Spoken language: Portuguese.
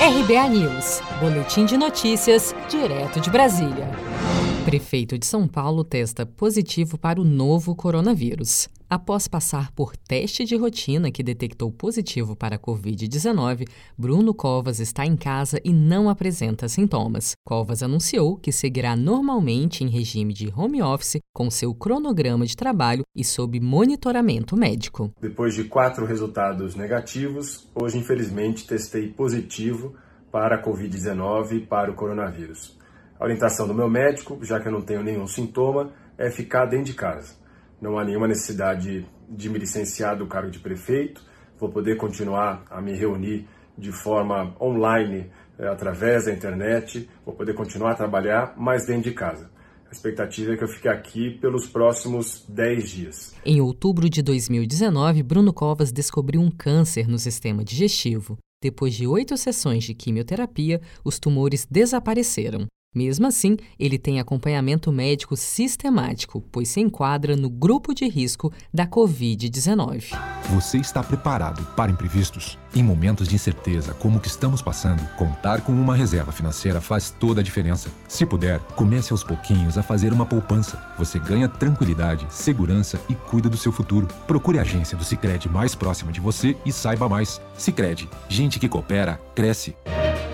RBA News, Boletim de Notícias, direto de Brasília. Prefeito de São Paulo testa positivo para o novo coronavírus. Após passar por teste de rotina que detectou positivo para a Covid-19, Bruno Covas está em casa e não apresenta sintomas. Covas anunciou que seguirá normalmente em regime de home office, com seu cronograma de trabalho e sob monitoramento médico. Depois de quatro resultados negativos, hoje, infelizmente, testei positivo para a Covid-19 e para o coronavírus. A orientação do meu médico, já que eu não tenho nenhum sintoma, é ficar dentro de casa não há nenhuma necessidade de me licenciar do cargo de prefeito, vou poder continuar a me reunir de forma online eh, através da internet, vou poder continuar a trabalhar, mas dentro de casa. A expectativa é que eu fique aqui pelos próximos 10 dias. Em outubro de 2019, Bruno Covas descobriu um câncer no sistema digestivo. Depois de oito sessões de quimioterapia, os tumores desapareceram. Mesmo assim, ele tem acompanhamento médico sistemático, pois se enquadra no grupo de risco da Covid-19. Você está preparado para imprevistos? Em momentos de incerteza como o que estamos passando, contar com uma reserva financeira faz toda a diferença. Se puder, comece aos pouquinhos a fazer uma poupança. Você ganha tranquilidade, segurança e cuida do seu futuro. Procure a agência do Sicredi mais próxima de você e saiba mais. Sicredi, gente que coopera cresce